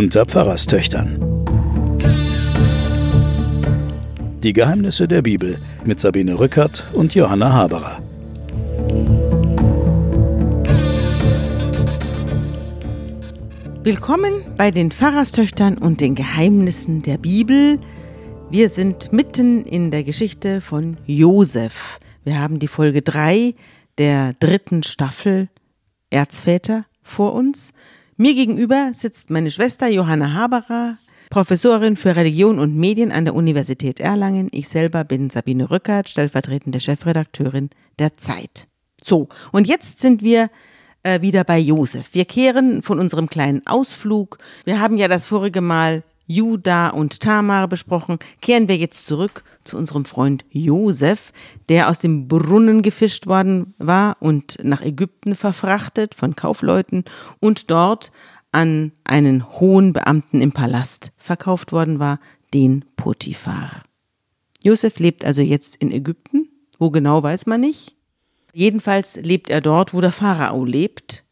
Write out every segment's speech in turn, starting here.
unter Pfarrerstöchtern. Die Geheimnisse der Bibel mit Sabine Rückert und Johanna Haberer. Willkommen bei den Pfarrerstöchtern und den Geheimnissen der Bibel. Wir sind mitten in der Geschichte von Josef. Wir haben die Folge 3 der dritten Staffel Erzväter vor uns. Mir gegenüber sitzt meine Schwester Johanna Haberer, Professorin für Religion und Medien an der Universität Erlangen. Ich selber bin Sabine Rückert, stellvertretende Chefredakteurin der Zeit. So, und jetzt sind wir äh, wieder bei Josef. Wir kehren von unserem kleinen Ausflug. Wir haben ja das vorige Mal Juda und Tamar besprochen. Kehren wir jetzt zurück zu unserem Freund Josef, der aus dem Brunnen gefischt worden war und nach Ägypten verfrachtet von Kaufleuten und dort an einen hohen Beamten im Palast verkauft worden war, den Potiphar. Josef lebt also jetzt in Ägypten. Wo genau weiß man nicht. Jedenfalls lebt er dort, wo der Pharao lebt,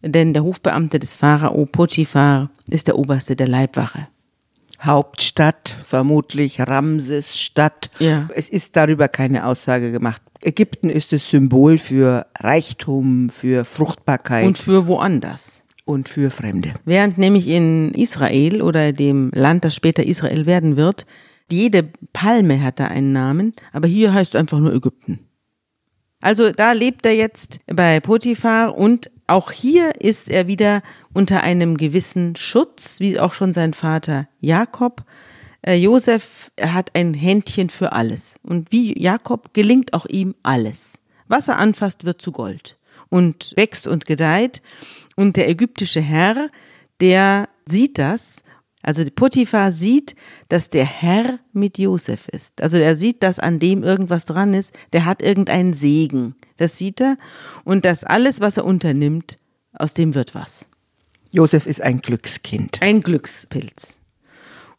denn der Hofbeamte des Pharao Potiphar ist der Oberste der Leibwache. Hauptstadt, vermutlich Ramsesstadt. Ja. Es ist darüber keine Aussage gemacht. Ägypten ist das Symbol für Reichtum, für Fruchtbarkeit Und für woanders. und für Fremde. Während nämlich in Israel oder dem Land, das später Israel werden wird, jede Palme hat da einen Namen, aber hier heißt es einfach nur Ägypten. Also da lebt er jetzt bei Potiphar und auch hier ist er wieder unter einem gewissen Schutz, wie auch schon sein Vater Jakob. Äh, Josef hat ein Händchen für alles. Und wie Jakob gelingt auch ihm alles. Was er anfasst, wird zu Gold und wächst und gedeiht. Und der ägyptische Herr, der sieht das also Potiphar sieht, dass der Herr mit Josef ist. Also er sieht, dass an dem irgendwas dran ist. Der hat irgendeinen Segen. Das sieht er. Und dass alles, was er unternimmt, aus dem wird was. Josef ist ein Glückskind. Ein Glückspilz.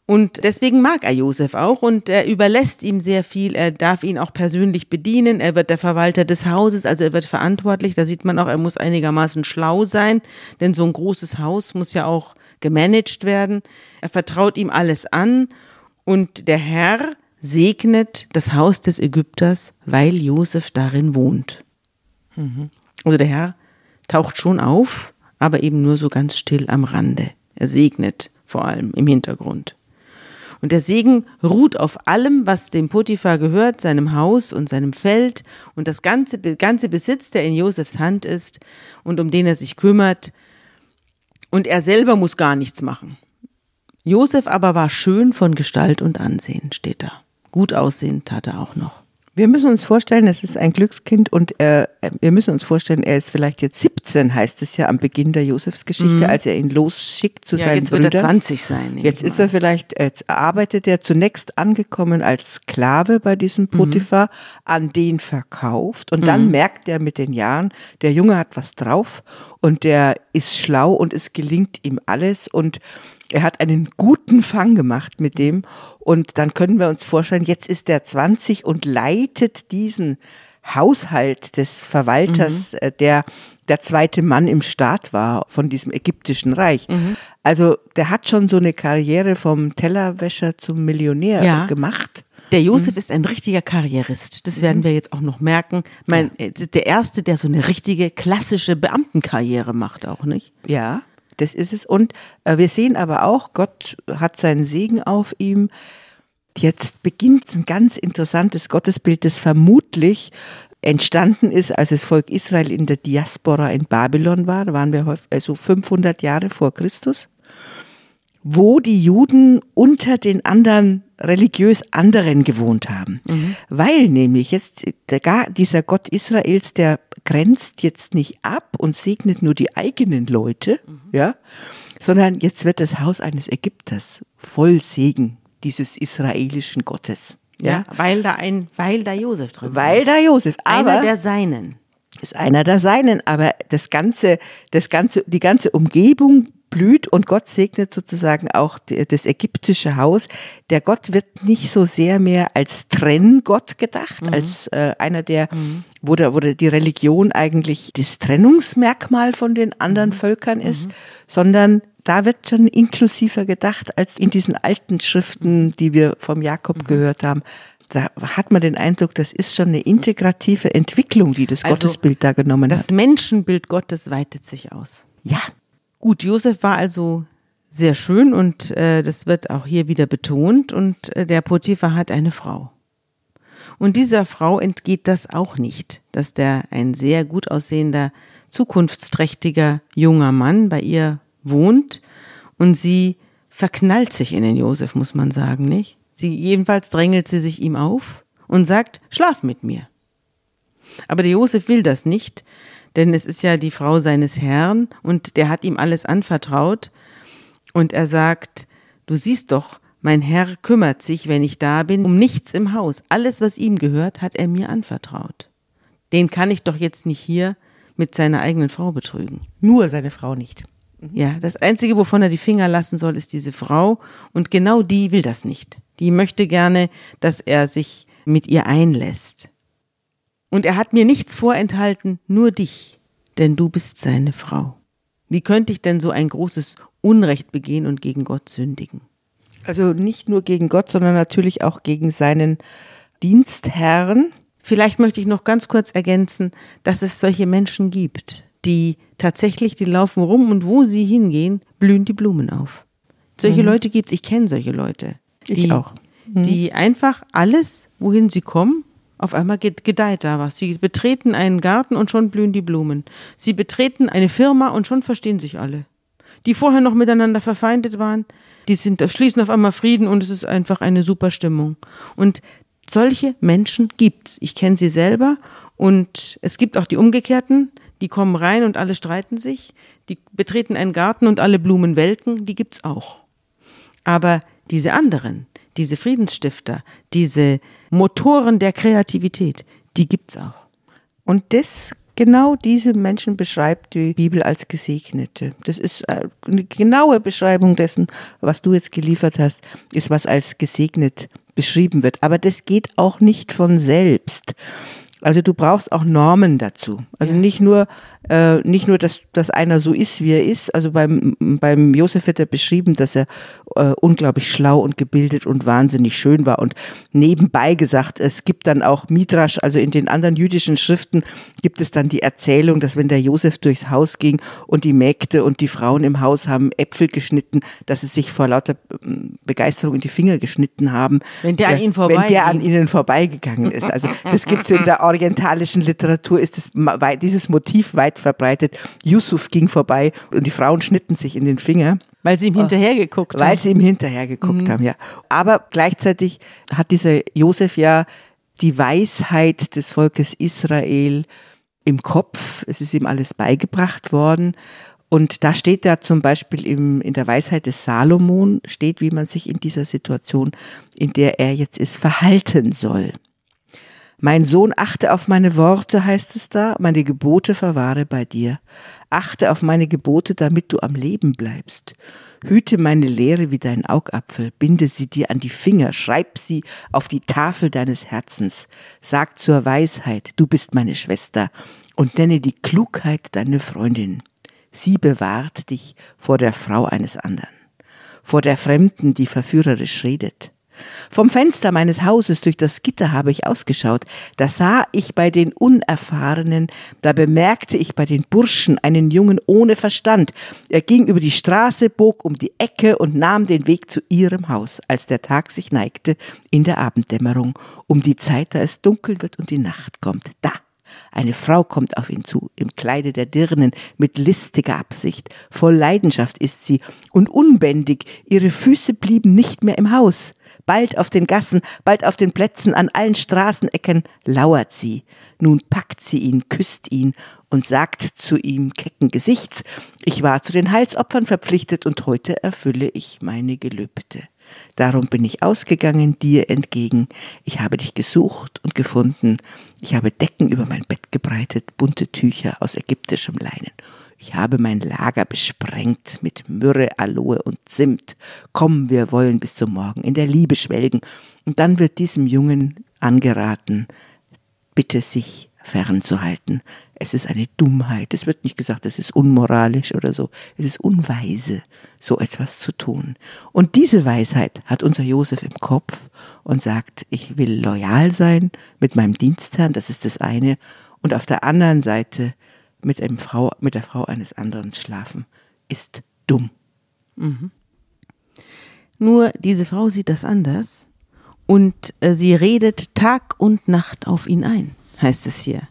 Und deswegen mag er Josef auch und er überlässt ihm sehr viel. Er darf ihn auch persönlich bedienen. Er wird der Verwalter des Hauses, also er wird verantwortlich. Da sieht man auch, er muss einigermaßen schlau sein, denn so ein großes Haus muss ja auch gemanagt werden. Er vertraut ihm alles an und der Herr segnet das Haus des Ägypters, weil Josef darin wohnt. Also der Herr taucht schon auf, aber eben nur so ganz still am Rande. Er segnet vor allem im Hintergrund. Und der Segen ruht auf allem, was dem Potiphar gehört, seinem Haus und seinem Feld und das ganze, ganze Besitz, der in Josefs Hand ist und um den er sich kümmert. Und er selber muss gar nichts machen. Josef aber war schön von Gestalt und Ansehen, steht da. Gut aussehen tat er auch noch. Wir müssen uns vorstellen, es ist ein Glückskind und äh, wir müssen uns vorstellen, er ist vielleicht jetzt 17, heißt es ja am Beginn der Josefsgeschichte, als er ihn losschickt zu Mhm. Ja, seinen jetzt wird Brüdern. er 20 sein. Jetzt ist er vielleicht, jetzt arbeitet er zunächst angekommen als Sklave bei Mhm. diesem Potiphar, an den verkauft und dann merkt er mit den Jahren, der Junge hat was drauf und der ist schlau und es gelingt ihm alles und er hat einen guten Fang gemacht mit dem und dann können wir uns vorstellen, jetzt ist er 20 und leitet diesen Haushalt des Verwalters, äh, der der zweite Mann im Staat war von diesem ägyptischen Reich. Also der hat schon so eine Karriere vom Tellerwäscher zum Millionär Ja. gemacht. Der Mhm. Josef ist ein richtiger Karrierist. Das werden wir jetzt auch noch merken. Mein, äh, Der erste, der so eine richtige klassische Beamtenkarriere macht, auch nicht? Ja, das ist es. Und äh, wir sehen aber auch, Gott hat seinen Segen auf ihm. Jetzt beginnt ein ganz interessantes Gottesbild, das vermutlich entstanden ist, als das Volk Israel in der Diaspora in Babylon war. Da waren wir häufig, also 500 Jahre vor Christus. Wo die Juden unter den anderen religiös anderen gewohnt haben. Weil nämlich jetzt der, dieser Gott Israels, der grenzt jetzt nicht ab und segnet nur die eigenen Leute, ja, sondern jetzt wird das Haus eines Ägypters voll Segen dieses israelischen Gottes. Ja, weil da ein, weil da Josef drin war. Weil da Josef, aber Einer der Seinen. ist einer der Seinen, aber das ganze, das ganze, die ganze Umgebung blüht und Gott segnet sozusagen auch das ägyptische Haus. Der Gott wird nicht so sehr mehr als Trenngott gedacht, als äh, einer der, wo, der, wo der, die Religion eigentlich das Trennungsmerkmal von den anderen Völkern ist, sondern da wird schon inklusiver gedacht als in diesen alten Schriften, die wir vom Jakob mhm. gehört haben. Da hat man den Eindruck, das ist schon eine integrative Entwicklung, die das also, Gottesbild da genommen das hat. Das Menschenbild Gottes weitet sich aus. Ja. Gut, Josef war also sehr schön und äh, das wird auch hier wieder betont und äh, der Potiphar hat eine Frau. Und dieser Frau entgeht das auch nicht, dass der ein sehr gut aussehender, zukunftsträchtiger junger Mann bei ihr wohnt und sie verknallt sich in den Josef, muss man sagen, nicht? Sie jedenfalls drängelt sie sich ihm auf und sagt, schlaf mit mir. Aber der Josef will das nicht, denn es ist ja die Frau seines Herrn und der hat ihm alles anvertraut und er sagt, du siehst doch, mein Herr kümmert sich, wenn ich da bin, um nichts im Haus. Alles, was ihm gehört, hat er mir anvertraut. Den kann ich doch jetzt nicht hier mit seiner eigenen Frau betrügen. Nur seine Frau nicht. Ja, das Einzige, wovon er die Finger lassen soll, ist diese Frau. Und genau die will das nicht. Die möchte gerne, dass er sich mit ihr einlässt. Und er hat mir nichts vorenthalten, nur dich, denn du bist seine Frau. Wie könnte ich denn so ein großes Unrecht begehen und gegen Gott sündigen? Also nicht nur gegen Gott, sondern natürlich auch gegen seinen Dienstherrn. Vielleicht möchte ich noch ganz kurz ergänzen, dass es solche Menschen gibt, die tatsächlich, die laufen rum und wo sie hingehen, blühen die Blumen auf. Solche mhm. Leute es, ich kenne solche Leute. Die, ich auch. Mhm. Die einfach alles, wohin sie kommen, auf einmal gedeiht da was. Sie betreten einen Garten und schon blühen die Blumen. Sie betreten eine Firma und schon verstehen sich alle. Die vorher noch miteinander verfeindet waren, die sind, schließen auf einmal Frieden und es ist einfach eine super Stimmung. Und solche Menschen gibt's. Ich kenne sie selber und es gibt auch die umgekehrten, die kommen rein und alle streiten sich, die betreten einen Garten und alle Blumen welken, die gibt's auch. Aber diese anderen, diese Friedensstifter, diese Motoren der Kreativität, die gibt's auch. Und das genau diese Menschen beschreibt die Bibel als Gesegnete. Das ist äh, eine genaue Beschreibung dessen, was du jetzt geliefert hast, ist was als gesegnet beschrieben wird. Aber das geht auch nicht von selbst. Also du brauchst auch Normen dazu. Also ja. nicht nur, äh, nicht nur, dass, dass einer so ist, wie er ist. Also beim, beim Josef wird er beschrieben, dass er äh, unglaublich schlau und gebildet und wahnsinnig schön war. Und nebenbei gesagt, es gibt dann auch Midrash, also in den anderen jüdischen Schriften gibt es dann die Erzählung, dass wenn der Josef durchs Haus ging und die Mägde und die Frauen im Haus haben Äpfel geschnitten, dass sie sich vor lauter ähm, Begeisterung in die Finger geschnitten haben. Wenn der an ihnen vorbei Wenn der an ihnen vorbeigegangen ist. Also das gibt es in der orientalischen Literatur ist es, dieses Motiv weit verbreitet. Yusuf ging vorbei und die Frauen schnitten sich in den Finger. Weil sie ihm hinterher geguckt haben. Weil sie ihm hinterher geguckt mhm. haben, ja. Aber gleichzeitig hat dieser Josef ja die Weisheit des Volkes Israel im Kopf. Es ist ihm alles beigebracht worden. Und da steht ja zum Beispiel im, in der Weisheit des Salomon, steht, wie man sich in dieser Situation, in der er jetzt ist, verhalten soll. Mein Sohn, achte auf meine Worte, heißt es da, meine Gebote verwahre bei dir. Achte auf meine Gebote, damit du am Leben bleibst. Hüte meine Lehre wie dein Augapfel, binde sie dir an die Finger, schreib sie auf die Tafel deines Herzens. Sag zur Weisheit, du bist meine Schwester, und nenne die Klugheit deine Freundin. Sie bewahrt dich vor der Frau eines anderen, vor der Fremden, die verführerisch redet. Vom Fenster meines Hauses durch das Gitter habe ich ausgeschaut. Da sah ich bei den Unerfahrenen, da bemerkte ich bei den Burschen einen Jungen ohne Verstand. Er ging über die Straße, bog um die Ecke und nahm den Weg zu ihrem Haus, als der Tag sich neigte in der Abenddämmerung, um die Zeit, da es dunkel wird und die Nacht kommt. Da eine Frau kommt auf ihn zu, im Kleide der Dirnen, mit listiger Absicht. Voll Leidenschaft ist sie und unbändig. Ihre Füße blieben nicht mehr im Haus. Bald auf den Gassen, bald auf den Plätzen, an allen Straßenecken lauert sie. Nun packt sie ihn, küsst ihn und sagt zu ihm kecken Gesichts, ich war zu den Heilsopfern verpflichtet und heute erfülle ich meine Gelübde. Darum bin ich ausgegangen dir entgegen. Ich habe dich gesucht und gefunden. Ich habe Decken über mein Bett gebreitet, bunte Tücher aus ägyptischem Leinen. Ich habe mein Lager besprengt mit Myrrhe, Aloe und Zimt. Komm, wir wollen bis zum Morgen in der Liebe schwelgen. Und dann wird diesem Jungen angeraten, bitte sich fernzuhalten. Es ist eine Dummheit. Es wird nicht gesagt, es ist unmoralisch oder so. Es ist unweise, so etwas zu tun. Und diese Weisheit hat unser Josef im Kopf und sagt, ich will loyal sein mit meinem Dienstherrn, das ist das eine. Und auf der anderen Seite mit, einem Frau, mit der Frau eines anderen schlafen, ist dumm. Mhm. Nur diese Frau sieht das anders und äh, sie redet Tag und Nacht auf ihn ein, heißt es hier.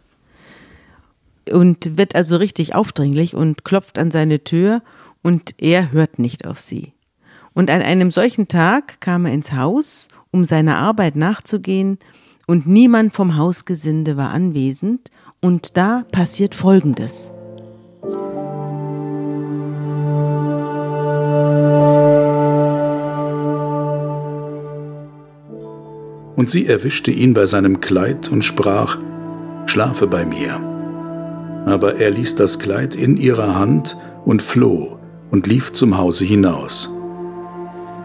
Und wird also richtig aufdringlich und klopft an seine Tür und er hört nicht auf sie. Und an einem solchen Tag kam er ins Haus, um seiner Arbeit nachzugehen, und niemand vom Hausgesinde war anwesend, und da passiert Folgendes. Und sie erwischte ihn bei seinem Kleid und sprach, Schlafe bei mir. Aber er ließ das Kleid in ihrer Hand und floh und lief zum Hause hinaus.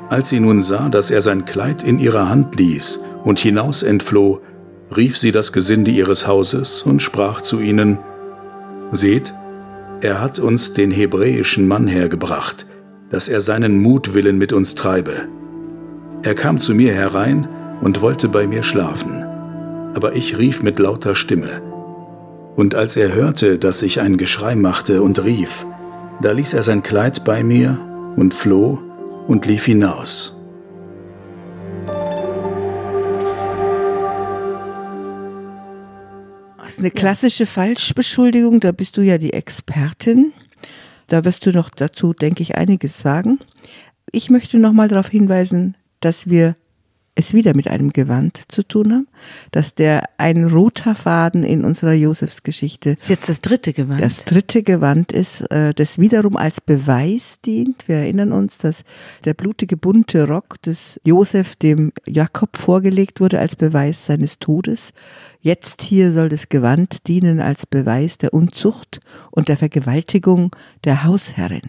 Als sie nun sah, dass er sein Kleid in ihrer Hand ließ und hinaus entfloh, rief sie das Gesinde ihres Hauses und sprach zu ihnen, Seht, er hat uns den hebräischen Mann hergebracht, dass er seinen Mutwillen mit uns treibe. Er kam zu mir herein und wollte bei mir schlafen, aber ich rief mit lauter Stimme. Und als er hörte, dass ich ein Geschrei machte und rief, da ließ er sein Kleid bei mir und floh und lief hinaus. Das ist eine klassische Falschbeschuldigung, da bist du ja die Expertin. Da wirst du noch dazu, denke ich, einiges sagen. Ich möchte noch mal darauf hinweisen, dass wir es wieder mit einem Gewand zu tun haben, dass der ein roter Faden in unserer Josefsgeschichte. Ist jetzt das dritte Gewand. Das dritte Gewand ist, äh, das wiederum als Beweis dient. Wir erinnern uns, dass der blutige bunte Rock des Josef dem Jakob vorgelegt wurde als Beweis seines Todes. Jetzt hier soll das Gewand dienen als Beweis der Unzucht und der Vergewaltigung der Hausherrin.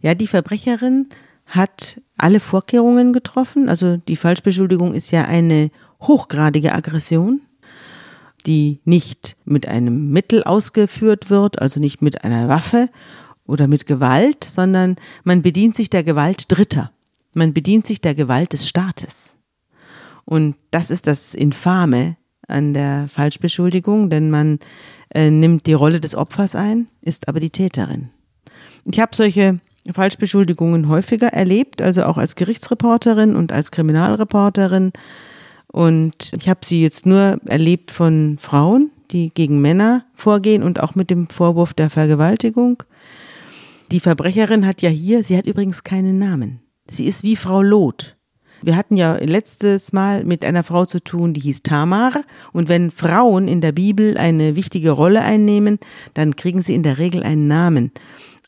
Ja, die Verbrecherin hat alle Vorkehrungen getroffen. Also die Falschbeschuldigung ist ja eine hochgradige Aggression, die nicht mit einem Mittel ausgeführt wird, also nicht mit einer Waffe oder mit Gewalt, sondern man bedient sich der Gewalt Dritter. Man bedient sich der Gewalt des Staates. Und das ist das Infame an der Falschbeschuldigung, denn man äh, nimmt die Rolle des Opfers ein, ist aber die Täterin. Ich habe solche Falschbeschuldigungen häufiger erlebt, also auch als Gerichtsreporterin und als Kriminalreporterin. Und ich habe sie jetzt nur erlebt von Frauen, die gegen Männer vorgehen und auch mit dem Vorwurf der Vergewaltigung. Die Verbrecherin hat ja hier, sie hat übrigens keinen Namen. Sie ist wie Frau Loth. Wir hatten ja letztes Mal mit einer Frau zu tun, die hieß Tamar. Und wenn Frauen in der Bibel eine wichtige Rolle einnehmen, dann kriegen sie in der Regel einen Namen.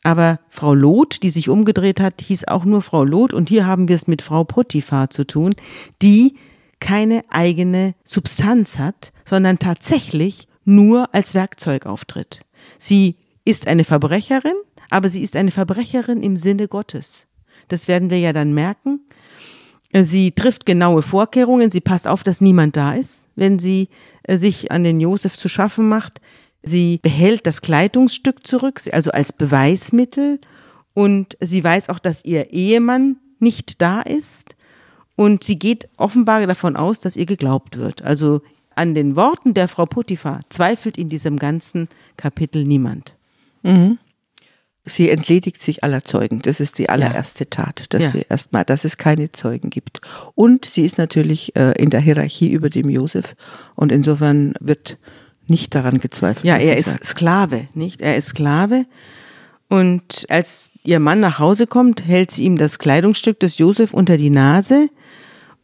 Aber Frau Loth, die sich umgedreht hat, hieß auch nur Frau Loth. Und hier haben wir es mit Frau Potiphar zu tun, die keine eigene Substanz hat, sondern tatsächlich nur als Werkzeug auftritt. Sie ist eine Verbrecherin, aber sie ist eine Verbrecherin im Sinne Gottes. Das werden wir ja dann merken. Sie trifft genaue Vorkehrungen, sie passt auf, dass niemand da ist, wenn sie äh, sich an den Josef zu schaffen macht. Sie behält das Kleidungsstück zurück, also als Beweismittel. Und sie weiß auch, dass ihr Ehemann nicht da ist. Und sie geht offenbar davon aus, dass ihr geglaubt wird. Also an den Worten der Frau Potiphar zweifelt in diesem ganzen Kapitel niemand. Mhm. Sie entledigt sich aller Zeugen. Das ist die allererste ja. Tat, dass ja. sie erstmal, dass es keine Zeugen gibt. Und sie ist natürlich äh, in der Hierarchie über dem Josef. Und insofern wird nicht daran gezweifelt. Ja, er ist sagt. Sklave, nicht? Er ist Sklave. Und als ihr Mann nach Hause kommt, hält sie ihm das Kleidungsstück des Josef unter die Nase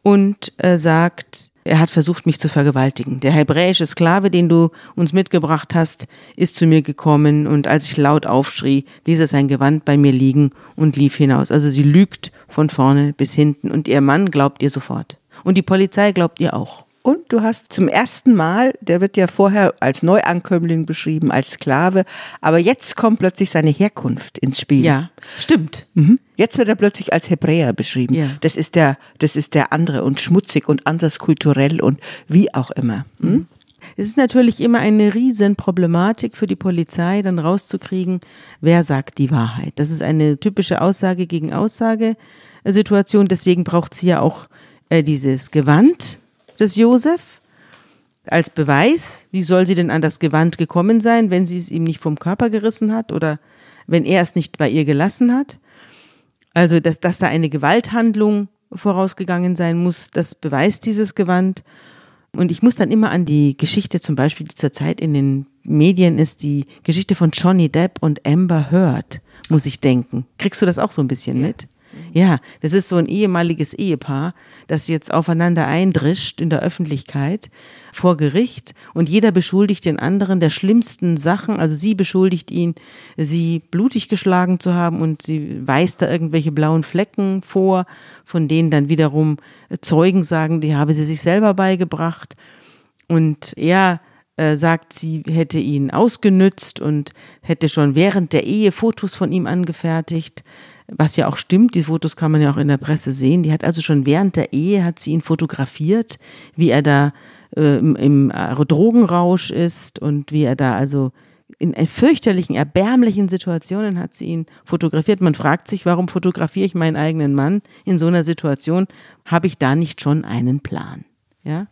und äh, sagt, er hat versucht, mich zu vergewaltigen. Der hebräische Sklave, den du uns mitgebracht hast, ist zu mir gekommen und als ich laut aufschrie, ließ er sein Gewand bei mir liegen und lief hinaus. Also sie lügt von vorne bis hinten und ihr Mann glaubt ihr sofort. Und die Polizei glaubt ihr auch. Und du hast zum ersten Mal, der wird ja vorher als Neuankömmling beschrieben, als Sklave, aber jetzt kommt plötzlich seine Herkunft ins Spiel. Ja, stimmt. Mhm. Jetzt wird er plötzlich als Hebräer beschrieben. Ja. Das ist der, das ist der andere und schmutzig und anders kulturell und wie auch immer. Mhm. Es ist natürlich immer eine Riesenproblematik für die Polizei, dann rauszukriegen, wer sagt die Wahrheit. Das ist eine typische Aussage gegen Aussage Situation. Deswegen braucht sie ja auch äh, dieses Gewand des Josef als Beweis. Wie soll sie denn an das Gewand gekommen sein, wenn sie es ihm nicht vom Körper gerissen hat oder wenn er es nicht bei ihr gelassen hat? Also, dass, dass da eine Gewalthandlung vorausgegangen sein muss, das beweist dieses Gewand. Und ich muss dann immer an die Geschichte zum Beispiel, die zurzeit in den Medien ist, die Geschichte von Johnny Depp und Amber Heard, muss ich denken. Kriegst du das auch so ein bisschen mit? Ja, das ist so ein ehemaliges Ehepaar, das jetzt aufeinander eindrischt in der Öffentlichkeit vor Gericht und jeder beschuldigt den anderen der schlimmsten Sachen. Also sie beschuldigt ihn, sie blutig geschlagen zu haben und sie weist da irgendwelche blauen Flecken vor, von denen dann wiederum Zeugen sagen, die habe sie sich selber beigebracht. Und er äh, sagt, sie hätte ihn ausgenützt und hätte schon während der Ehe Fotos von ihm angefertigt was ja auch stimmt, die Fotos kann man ja auch in der Presse sehen. Die hat also schon während der Ehe hat sie ihn fotografiert, wie er da äh, im, im Drogenrausch ist und wie er da also in fürchterlichen, erbärmlichen Situationen hat sie ihn fotografiert. Man fragt sich, warum fotografiere ich meinen eigenen Mann in so einer Situation? Habe ich da nicht schon einen Plan? Ja?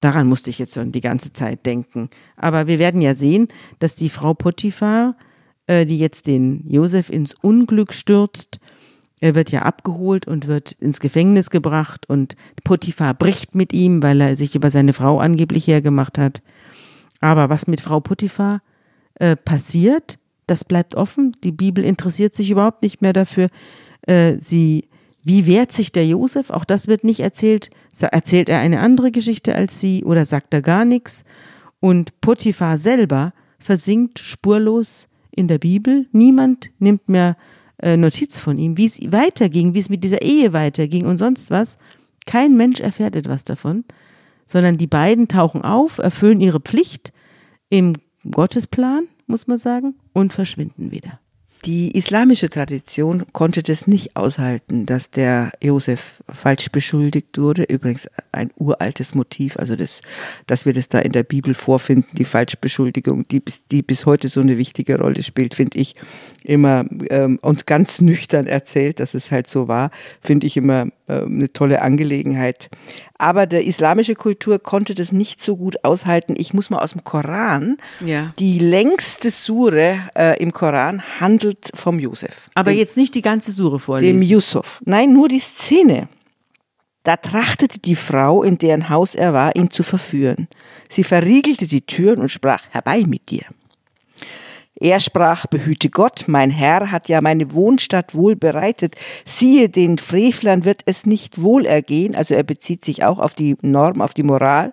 Daran musste ich jetzt schon die ganze Zeit denken. Aber wir werden ja sehen, dass die Frau Potiphar äh, die jetzt den Josef ins Unglück stürzt. Er wird ja abgeholt und wird ins Gefängnis gebracht und Potiphar bricht mit ihm, weil er sich über seine Frau angeblich hergemacht hat. Aber was mit Frau Potiphar äh, passiert, das bleibt offen. Die Bibel interessiert sich überhaupt nicht mehr dafür. Äh, sie, wie wehrt sich der Josef? Auch das wird nicht erzählt. Erzählt er eine andere Geschichte als sie oder sagt er gar nichts? Und Potiphar selber versinkt spurlos in der Bibel. Niemand nimmt mehr äh, Notiz von ihm, wie es weiterging, wie es mit dieser Ehe weiterging und sonst was. Kein Mensch erfährt etwas davon, sondern die beiden tauchen auf, erfüllen ihre Pflicht im Gottesplan, muss man sagen, und verschwinden wieder. Die islamische Tradition konnte das nicht aushalten, dass der Josef falsch beschuldigt wurde. Übrigens ein uraltes Motiv, also das, dass wir das da in der Bibel vorfinden, die Falschbeschuldigung, die, die bis heute so eine wichtige Rolle spielt, finde ich immer ähm, und ganz nüchtern erzählt, dass es halt so war, finde ich immer äh, eine tolle Angelegenheit. Aber der islamische Kultur konnte das nicht so gut aushalten. Ich muss mal aus dem Koran. Ja. Die längste Sure äh, im Koran handelt vom Josef. Aber dem, jetzt nicht die ganze Sure vorlesen. Dem Yusuf. Nein, nur die Szene. Da trachtete die Frau, in deren Haus er war, ihn zu verführen. Sie verriegelte die Türen und sprach, herbei mit dir. Er sprach, behüte Gott, mein Herr hat ja meine Wohnstadt wohl bereitet. Siehe, den Frevlern wird es nicht wohl ergehen. Also er bezieht sich auch auf die Norm, auf die Moral.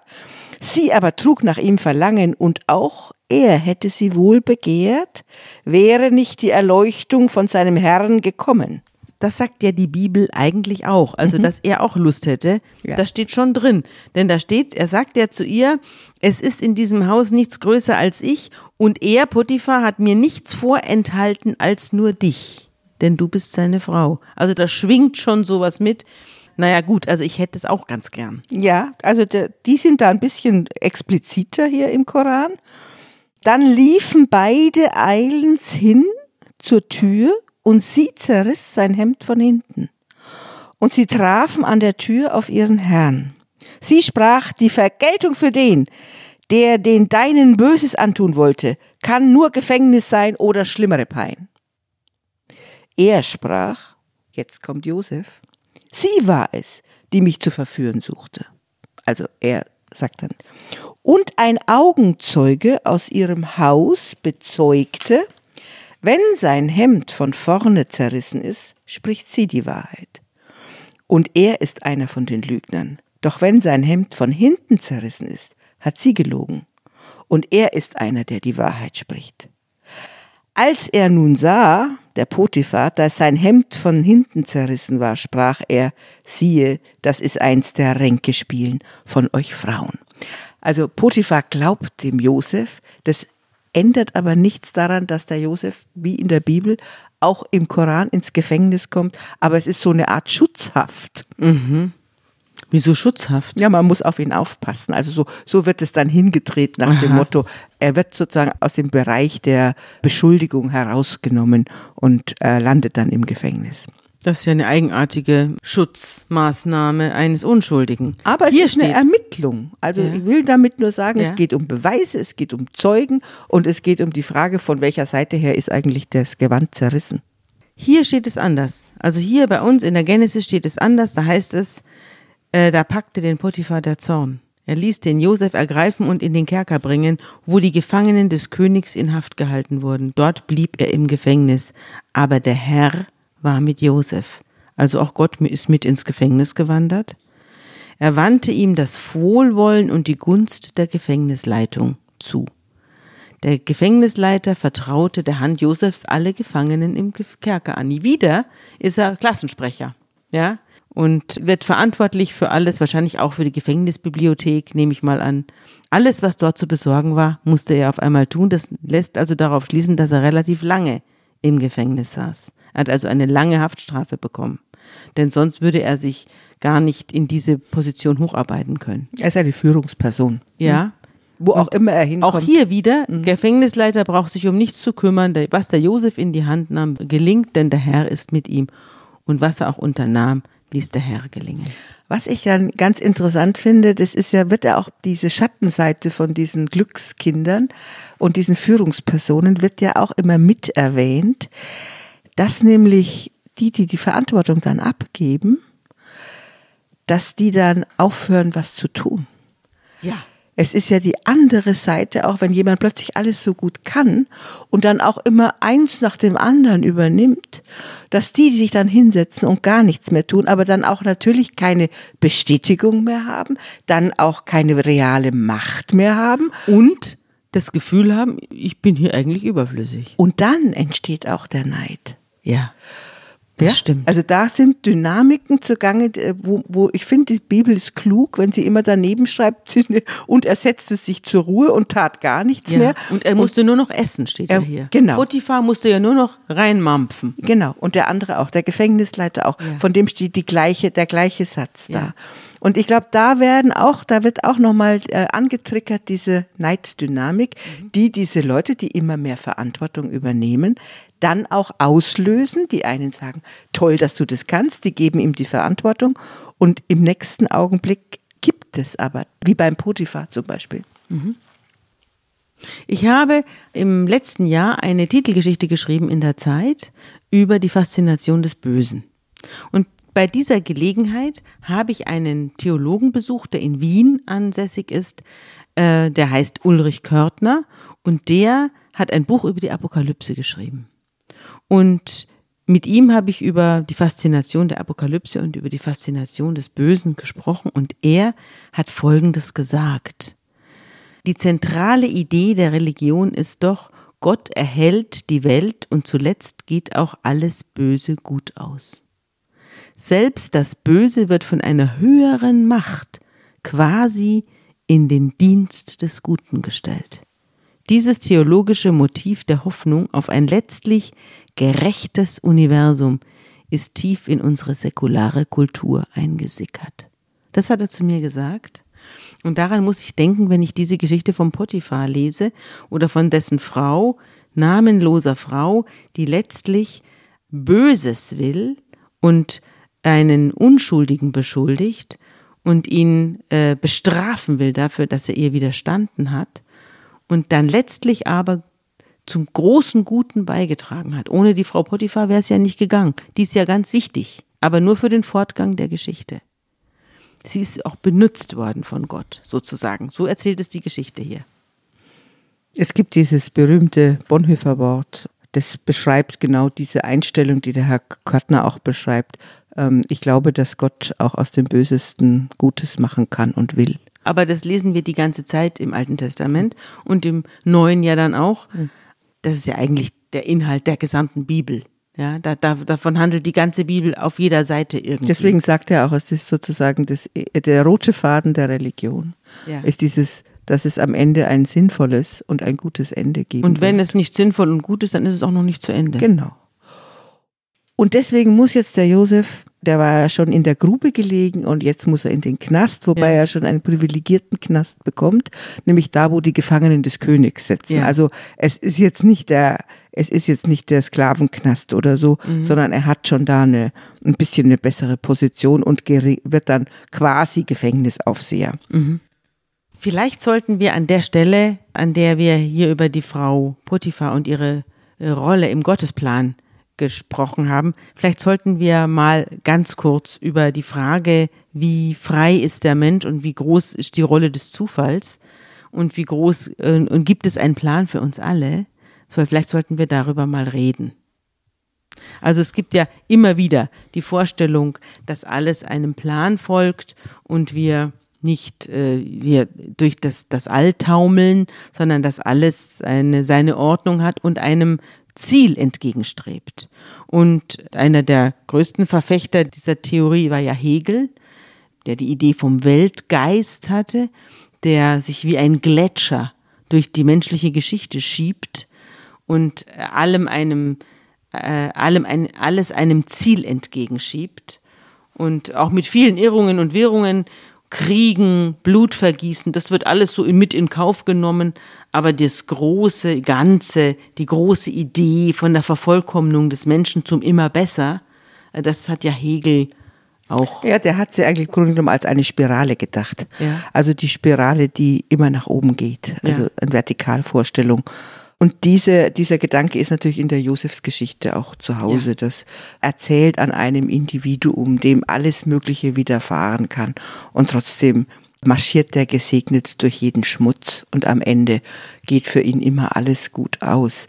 Sie aber trug nach ihm Verlangen und auch er hätte sie wohl begehrt, wäre nicht die Erleuchtung von seinem Herrn gekommen. Das sagt ja die Bibel eigentlich auch. Also, mhm. dass er auch Lust hätte, ja. das steht schon drin. Denn da steht, er sagt ja zu ihr, es ist in diesem Haus nichts größer als ich und er, Potiphar, hat mir nichts vorenthalten als nur dich, denn du bist seine Frau. Also da schwingt schon sowas mit. Naja gut, also ich hätte es auch ganz gern. Ja, also die sind da ein bisschen expliziter hier im Koran. Dann liefen beide eilends hin zur Tür und sie zerriss sein Hemd von hinten. Und sie trafen an der Tür auf ihren Herrn. Sie sprach, die Vergeltung für den, der den deinen Böses antun wollte, kann nur Gefängnis sein oder schlimmere Pein. Er sprach, jetzt kommt Josef, sie war es, die mich zu verführen suchte. Also er sagt dann, und ein Augenzeuge aus ihrem Haus bezeugte, wenn sein Hemd von vorne zerrissen ist, spricht sie die Wahrheit. Und er ist einer von den Lügnern. Doch wenn sein Hemd von hinten zerrissen ist, hat sie gelogen. Und er ist einer, der die Wahrheit spricht. Als er nun sah, der Potiphar, dass sein Hemd von hinten zerrissen war, sprach er, siehe, das ist eins der Ränkespielen von euch Frauen. Also Potiphar glaubt dem Josef, das ändert aber nichts daran, dass der Josef, wie in der Bibel, auch im Koran ins Gefängnis kommt, aber es ist so eine Art Schutzhaft. Mhm. Wieso schutzhaft? Ja, man muss auf ihn aufpassen. Also so, so wird es dann hingedreht nach Aha. dem Motto, er wird sozusagen aus dem Bereich der Beschuldigung herausgenommen und äh, landet dann im Gefängnis. Das ist ja eine eigenartige Schutzmaßnahme eines Unschuldigen. Aber es Hier ist steht, eine Ermittlung. Also ja. ich will damit nur sagen, ja. es geht um Beweise, es geht um Zeugen und es geht um die Frage, von welcher Seite her ist eigentlich das Gewand zerrissen. Hier steht es anders. Also hier bei uns in der Genesis steht es anders. Da heißt es, äh, da packte den Potiphar der Zorn. Er ließ den Josef ergreifen und in den Kerker bringen, wo die Gefangenen des Königs in Haft gehalten wurden. Dort blieb er im Gefängnis. Aber der Herr war mit Josef. Also auch Gott ist mit ins Gefängnis gewandert. Er wandte ihm das Wohlwollen und die Gunst der Gefängnisleitung zu. Der Gefängnisleiter vertraute der Hand Josefs alle Gefangenen im Kerker an. Nie wieder ist er Klassensprecher. Ja, und wird verantwortlich für alles, wahrscheinlich auch für die Gefängnisbibliothek, nehme ich mal an. Alles, was dort zu besorgen war, musste er auf einmal tun. Das lässt also darauf schließen, dass er relativ lange im Gefängnis saß. Er hat also eine lange Haftstrafe bekommen. Denn sonst würde er sich gar nicht in diese Position hocharbeiten können. Er ist eine Führungsperson. Ja. Hm. Wo auch immer er hinkommt. Auch hier wieder, mhm. Gefängnisleiter braucht sich um nichts zu kümmern. Was der Josef in die Hand nahm, gelingt, denn der Herr ist mit ihm. Und was er auch unternahm, ließ der Herr gelingen. Was ich ja ganz interessant finde, das ist ja, wird ja auch diese Schattenseite von diesen Glückskindern und diesen Führungspersonen wird ja auch immer mit erwähnt, dass nämlich die, die die Verantwortung dann abgeben, dass die dann aufhören, was zu tun. Ja. Es ist ja die andere Seite, auch wenn jemand plötzlich alles so gut kann und dann auch immer eins nach dem anderen übernimmt, dass die, die sich dann hinsetzen und gar nichts mehr tun, aber dann auch natürlich keine Bestätigung mehr haben, dann auch keine reale Macht mehr haben. Und das Gefühl haben, ich bin hier eigentlich überflüssig. Und dann entsteht auch der Neid. Ja. Das ja? stimmt. Also da sind Dynamiken zugange, wo, wo ich finde, die Bibel ist klug, wenn sie immer daneben schreibt und er setzte sich zur Ruhe und tat gar nichts ja. mehr. Und er musste und, nur noch essen, steht ja hier. Genau. Potiphar musste ja nur noch reinmampfen. Genau. Und der andere auch, der Gefängnisleiter auch. Ja. Von dem steht die gleiche, der gleiche Satz da. Und ich glaube, da werden auch, da wird auch nochmal äh, angetriggert diese Neiddynamik, mhm. die diese Leute, die immer mehr Verantwortung übernehmen, dann auch auslösen. Die einen sagen, toll, dass du das kannst, die geben ihm die Verantwortung und im nächsten Augenblick gibt es aber, wie beim Potiphar zum Beispiel. Mhm. Ich habe im letzten Jahr eine Titelgeschichte geschrieben in der Zeit über die Faszination des Bösen. Und bei dieser Gelegenheit habe ich einen Theologen besucht, der in Wien ansässig ist, äh, der heißt Ulrich Körtner und der hat ein Buch über die Apokalypse geschrieben. Und mit ihm habe ich über die Faszination der Apokalypse und über die Faszination des Bösen gesprochen und er hat Folgendes gesagt. Die zentrale Idee der Religion ist doch, Gott erhält die Welt und zuletzt geht auch alles Böse gut aus. Selbst das Böse wird von einer höheren Macht quasi in den Dienst des Guten gestellt. Dieses theologische Motiv der Hoffnung auf ein letztlich gerechtes Universum ist tief in unsere säkulare Kultur eingesickert. Das hat er zu mir gesagt. Und daran muss ich denken, wenn ich diese Geschichte vom Potiphar lese oder von dessen Frau, namenloser Frau, die letztlich Böses will und einen Unschuldigen beschuldigt und ihn äh, bestrafen will dafür, dass er ihr widerstanden hat und dann letztlich aber zum großen Guten beigetragen hat. Ohne die Frau Potiphar wäre es ja nicht gegangen. Die ist ja ganz wichtig, aber nur für den Fortgang der Geschichte. Sie ist auch benutzt worden von Gott, sozusagen. So erzählt es die Geschichte hier. Es gibt dieses berühmte Bonhoeffer Wort, das beschreibt genau diese Einstellung, die der Herr Körtner auch beschreibt. Ähm, ich glaube, dass Gott auch aus dem Bösesten Gutes machen kann und will. Aber das lesen wir die ganze Zeit im Alten Testament und im Neuen ja dann auch. Hm das ist ja eigentlich der Inhalt der gesamten Bibel. Ja, da, da, davon handelt die ganze Bibel auf jeder Seite irgendwie. Deswegen sagt er auch, es ist sozusagen das, der rote Faden der Religion. Ja. Ist dieses, dass es am Ende ein sinnvolles und ein gutes Ende gibt. Und wenn wird. es nicht sinnvoll und gut ist, dann ist es auch noch nicht zu Ende. Genau. Und deswegen muss jetzt der Josef der war ja schon in der Grube gelegen und jetzt muss er in den Knast, wobei ja. er schon einen privilegierten Knast bekommt, nämlich da, wo die Gefangenen des Königs sitzen. Ja. Also es ist jetzt nicht der, es ist jetzt nicht der Sklavenknast oder so, mhm. sondern er hat schon da eine, ein bisschen eine bessere Position und wird dann quasi Gefängnisaufseher. Mhm. Vielleicht sollten wir an der Stelle, an der wir hier über die Frau Potiphar und ihre äh, Rolle im Gottesplan gesprochen haben, vielleicht sollten wir mal ganz kurz über die Frage, wie frei ist der Mensch und wie groß ist die Rolle des Zufalls und wie groß äh, und gibt es einen Plan für uns alle? So, vielleicht sollten wir darüber mal reden. Also es gibt ja immer wieder die Vorstellung, dass alles einem Plan folgt und wir nicht äh, wir durch das, das All taumeln, sondern dass alles eine, seine Ordnung hat und einem Ziel entgegenstrebt. Und einer der größten Verfechter dieser Theorie war ja Hegel, der die Idee vom Weltgeist hatte, der sich wie ein Gletscher durch die menschliche Geschichte schiebt und allem einem, äh, allem ein, alles einem Ziel entgegenschiebt und auch mit vielen Irrungen und Wirrungen Kriegen, Blutvergießen, das wird alles so mit in Kauf genommen, aber das große Ganze, die große Idee von der Vervollkommnung des Menschen zum immer besser, äh, das hat ja Hegel auch. Ja, der hat sie eigentlich genommen als eine Spirale gedacht. Ja. Also die Spirale, die immer nach oben geht, also ja. eine Vertikalvorstellung. Und diese, dieser Gedanke ist natürlich in der Josefsgeschichte auch zu Hause. Ja. Das erzählt an einem Individuum, dem alles Mögliche widerfahren kann. Und trotzdem marschiert der Gesegnete durch jeden Schmutz und am Ende geht für ihn immer alles gut aus.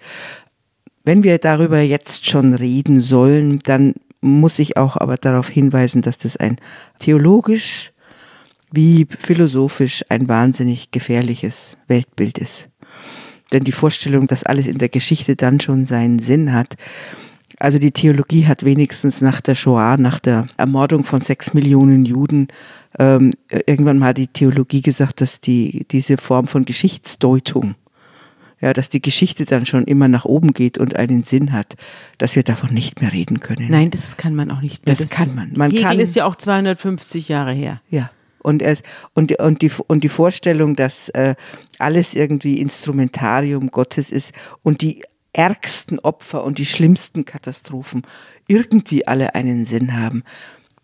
Wenn wir darüber jetzt schon reden sollen, dann muss ich auch aber darauf hinweisen, dass das ein theologisch wie philosophisch ein wahnsinnig gefährliches Weltbild ist. Denn die Vorstellung, dass alles in der Geschichte dann schon seinen Sinn hat, also die Theologie hat wenigstens nach der Shoah, nach der Ermordung von sechs Millionen Juden, ähm, irgendwann mal die Theologie gesagt, dass die, diese Form von Geschichtsdeutung, ja, dass die Geschichte dann schon immer nach oben geht und einen Sinn hat, dass wir davon nicht mehr reden können. Nein, das kann man auch nicht mehr. Das, das kann man. man Hegel kann, ist ja auch 250 Jahre her. Ja. Und, es, und, und, die, und die Vorstellung, dass äh, alles irgendwie Instrumentarium Gottes ist und die ärgsten Opfer und die schlimmsten Katastrophen irgendwie alle einen Sinn haben,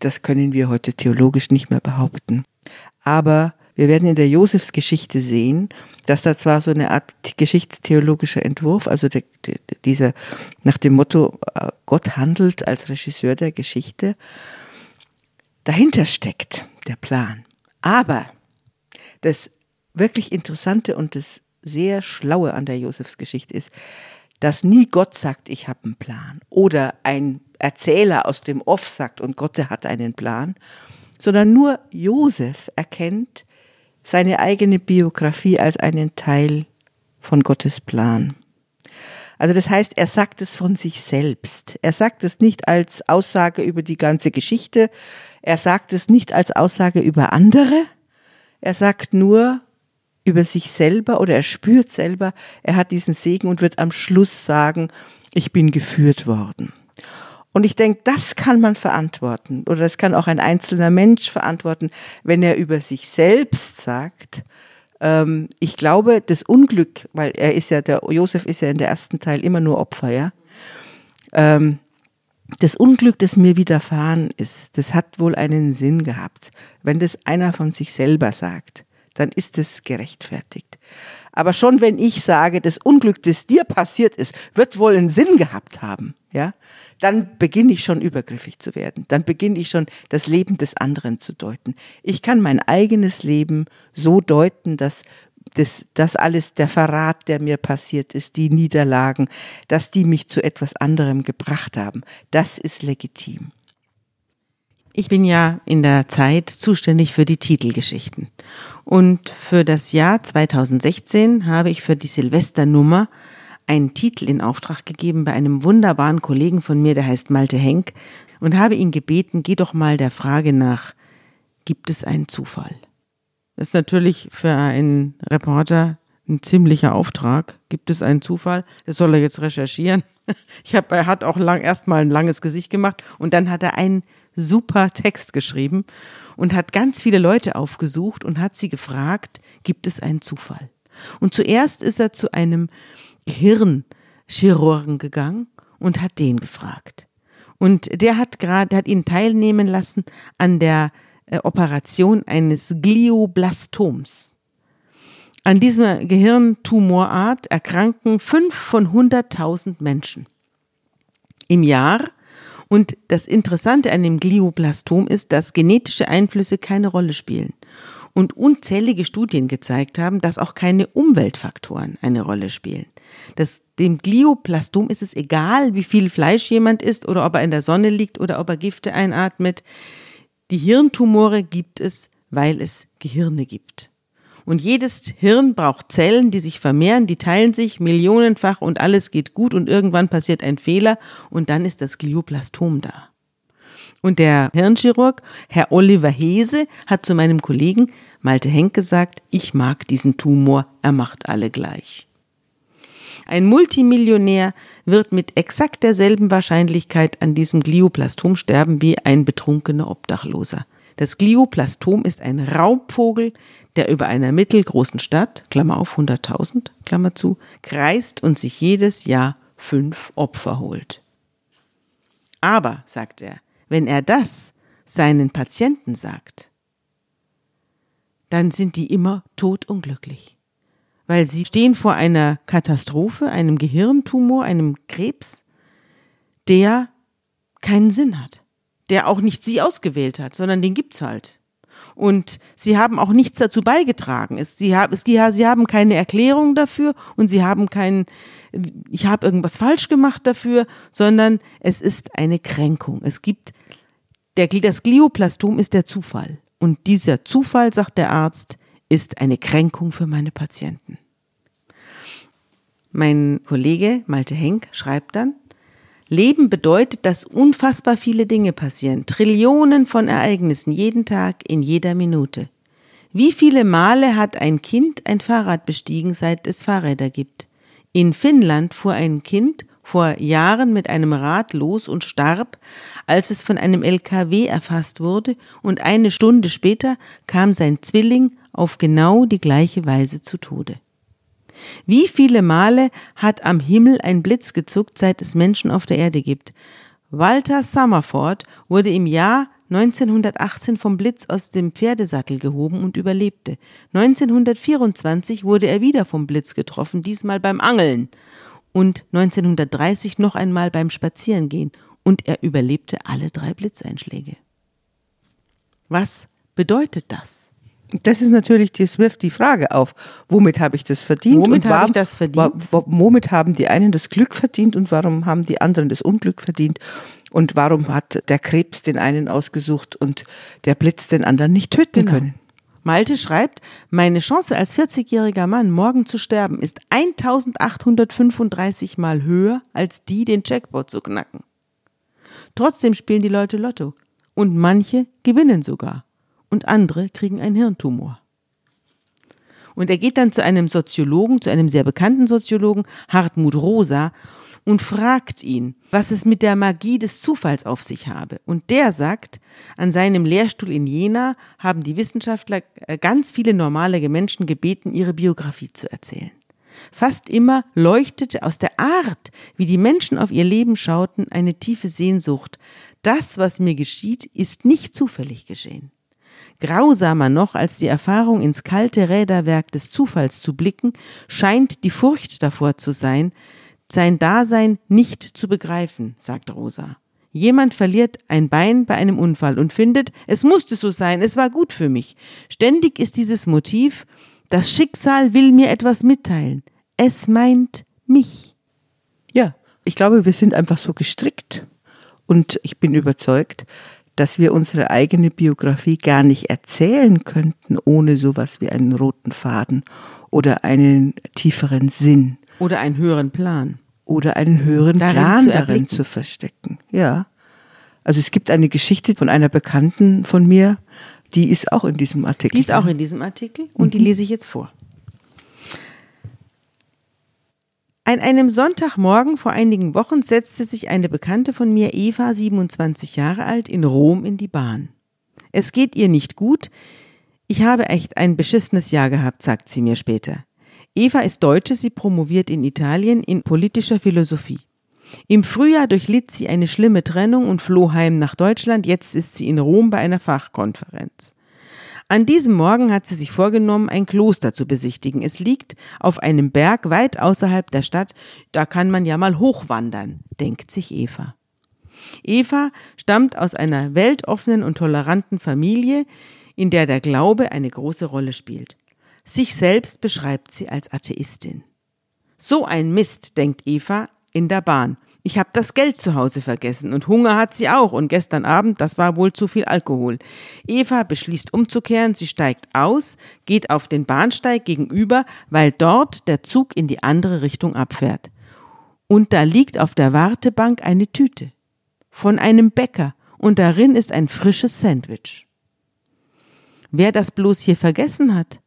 das können wir heute theologisch nicht mehr behaupten. Aber wir werden in der Josefsgeschichte sehen, dass da zwar so eine Art geschichtstheologischer Entwurf, also der, dieser nach dem Motto äh, Gott handelt als Regisseur der Geschichte, dahinter steckt der Plan. Aber das wirklich Interessante und das sehr Schlaue an der Josefsgeschichte ist, dass nie Gott sagt, ich habe einen Plan oder ein Erzähler aus dem Off sagt und Gott hat einen Plan, sondern nur Josef erkennt seine eigene Biografie als einen Teil von Gottes Plan. Also das heißt, er sagt es von sich selbst. Er sagt es nicht als Aussage über die ganze Geschichte. Er sagt es nicht als Aussage über andere. Er sagt nur über sich selber oder er spürt selber, er hat diesen Segen und wird am Schluss sagen, ich bin geführt worden. Und ich denke, das kann man verantworten oder das kann auch ein einzelner Mensch verantworten, wenn er über sich selbst sagt, ähm, ich glaube, das Unglück, weil er ist ja, der Josef ist ja in der ersten Teil immer nur Opfer, ja. Ähm, das Unglück, das mir widerfahren ist, das hat wohl einen Sinn gehabt. Wenn das einer von sich selber sagt, dann ist es gerechtfertigt. Aber schon wenn ich sage, das Unglück, das dir passiert ist, wird wohl einen Sinn gehabt haben, ja, dann beginne ich schon übergriffig zu werden. Dann beginne ich schon das Leben des anderen zu deuten. Ich kann mein eigenes Leben so deuten, dass das, das alles der Verrat, der mir passiert ist, die Niederlagen, dass die mich zu etwas anderem gebracht haben. Das ist legitim. Ich bin ja in der Zeit zuständig für die Titelgeschichten. Und für das Jahr 2016 habe ich für die Silvesternummer einen Titel in Auftrag gegeben bei einem wunderbaren Kollegen von mir, der heißt Malte Henk, und habe ihn gebeten, geh doch mal der Frage nach, gibt es einen Zufall? Das ist natürlich für einen Reporter ein ziemlicher Auftrag. Gibt es einen Zufall? Das soll er jetzt recherchieren. Ich habe, er hat auch lang, erstmal ein langes Gesicht gemacht und dann hat er ein super Text geschrieben und hat ganz viele Leute aufgesucht und hat sie gefragt, gibt es einen Zufall? Und zuerst ist er zu einem Gehirnchirurgen gegangen und hat den gefragt. Und der hat gerade, hat ihn teilnehmen lassen an der äh, Operation eines Glioblastoms. An dieser Gehirntumorart erkranken fünf von 100.000 Menschen im Jahr. Und das Interessante an dem Glioblastom ist, dass genetische Einflüsse keine Rolle spielen und unzählige Studien gezeigt haben, dass auch keine Umweltfaktoren eine Rolle spielen. Das, dem Glioblastom ist es egal, wie viel Fleisch jemand isst oder ob er in der Sonne liegt oder ob er Gifte einatmet. Die Hirntumore gibt es, weil es Gehirne gibt. Und jedes Hirn braucht Zellen, die sich vermehren, die teilen sich millionenfach und alles geht gut und irgendwann passiert ein Fehler und dann ist das Glioblastom da. Und der Hirnchirurg, Herr Oliver Hese, hat zu meinem Kollegen Malte Henk gesagt, ich mag diesen Tumor, er macht alle gleich. Ein Multimillionär wird mit exakt derselben Wahrscheinlichkeit an diesem Glioblastom sterben wie ein betrunkener Obdachloser. Das Glioblastom ist ein Raubvogel, der über einer mittelgroßen Stadt, Klammer auf 100.000, Klammer zu, kreist und sich jedes Jahr fünf Opfer holt. Aber, sagt er, wenn er das seinen Patienten sagt, dann sind die immer todunglücklich weil sie stehen vor einer Katastrophe, einem Gehirntumor, einem Krebs, der keinen Sinn hat, der auch nicht sie ausgewählt hat, sondern den gibt's halt. Und sie haben auch nichts dazu beigetragen. Sie haben keine Erklärung dafür und sie haben keinen, ich habe irgendwas falsch gemacht dafür, sondern es ist eine Kränkung. Es gibt, der, das Glioplastom ist der Zufall. Und dieser Zufall, sagt der Arzt, ist eine Kränkung für meine Patienten. Mein Kollege Malte Henk schreibt dann, Leben bedeutet, dass unfassbar viele Dinge passieren, Trillionen von Ereignissen jeden Tag, in jeder Minute. Wie viele Male hat ein Kind ein Fahrrad bestiegen, seit es Fahrräder gibt? In Finnland fuhr ein Kind vor Jahren mit einem Rad los und starb, als es von einem LKW erfasst wurde, und eine Stunde später kam sein Zwilling auf genau die gleiche Weise zu Tode. Wie viele Male hat am Himmel ein Blitz gezuckt, seit es Menschen auf der Erde gibt? Walter Summerford wurde im Jahr 1918 vom Blitz aus dem Pferdesattel gehoben und überlebte. 1924 wurde er wieder vom Blitz getroffen, diesmal beim Angeln. Und 1930 noch einmal beim Spazierengehen. Und er überlebte alle drei Blitzeinschläge. Was bedeutet das? Das ist natürlich, das wirft die Frage auf, womit habe ich das verdient? Womit habe ich das verdient? Womit haben die einen das Glück verdient und warum haben die anderen das Unglück verdient? Und warum hat der Krebs den einen ausgesucht und der Blitz den anderen nicht töten genau. können? Malte schreibt, meine Chance als 40-jähriger Mann morgen zu sterben ist 1835 mal höher als die, den Jackpot zu knacken. Trotzdem spielen die Leute Lotto und manche gewinnen sogar und andere kriegen einen Hirntumor. Und er geht dann zu einem Soziologen, zu einem sehr bekannten Soziologen, Hartmut Rosa, und fragt ihn, was es mit der Magie des Zufalls auf sich habe. Und der sagt, an seinem Lehrstuhl in Jena haben die Wissenschaftler äh, ganz viele normale Menschen gebeten, ihre Biografie zu erzählen. Fast immer leuchtete aus der Art, wie die Menschen auf ihr Leben schauten, eine tiefe Sehnsucht. Das, was mir geschieht, ist nicht zufällig geschehen. Grausamer noch als die Erfahrung, ins kalte Räderwerk des Zufalls zu blicken, scheint die Furcht davor zu sein, sein Dasein nicht zu begreifen, sagt Rosa. Jemand verliert ein Bein bei einem Unfall und findet, es musste so sein, es war gut für mich. Ständig ist dieses Motiv, das Schicksal will mir etwas mitteilen. Es meint mich. Ja, ich glaube, wir sind einfach so gestrickt. Und ich bin überzeugt, dass wir unsere eigene Biografie gar nicht erzählen könnten ohne sowas wie einen roten Faden oder einen tieferen Sinn. Oder einen höheren Plan. Oder einen höheren darin Plan zu darin zu verstecken. Ja. Also es gibt eine Geschichte von einer Bekannten von mir, die ist auch in diesem Artikel. Die ist auch in diesem Artikel und mhm. die lese ich jetzt vor. An einem Sonntagmorgen vor einigen Wochen setzte sich eine Bekannte von mir, Eva, 27 Jahre alt, in Rom in die Bahn. Es geht ihr nicht gut. Ich habe echt ein beschissenes Jahr gehabt, sagt sie mir später. Eva ist Deutsche, sie promoviert in Italien in politischer Philosophie. Im Frühjahr durchlitt sie eine schlimme Trennung und floh heim nach Deutschland. Jetzt ist sie in Rom bei einer Fachkonferenz. An diesem Morgen hat sie sich vorgenommen, ein Kloster zu besichtigen. Es liegt auf einem Berg weit außerhalb der Stadt. Da kann man ja mal hochwandern, denkt sich Eva. Eva stammt aus einer weltoffenen und toleranten Familie, in der der Glaube eine große Rolle spielt. Sich selbst beschreibt sie als Atheistin. So ein Mist, denkt Eva in der Bahn. Ich habe das Geld zu Hause vergessen und Hunger hat sie auch und gestern Abend, das war wohl zu viel Alkohol. Eva beschließt umzukehren, sie steigt aus, geht auf den Bahnsteig gegenüber, weil dort der Zug in die andere Richtung abfährt. Und da liegt auf der Wartebank eine Tüte von einem Bäcker und darin ist ein frisches Sandwich. Wer das bloß hier vergessen hat?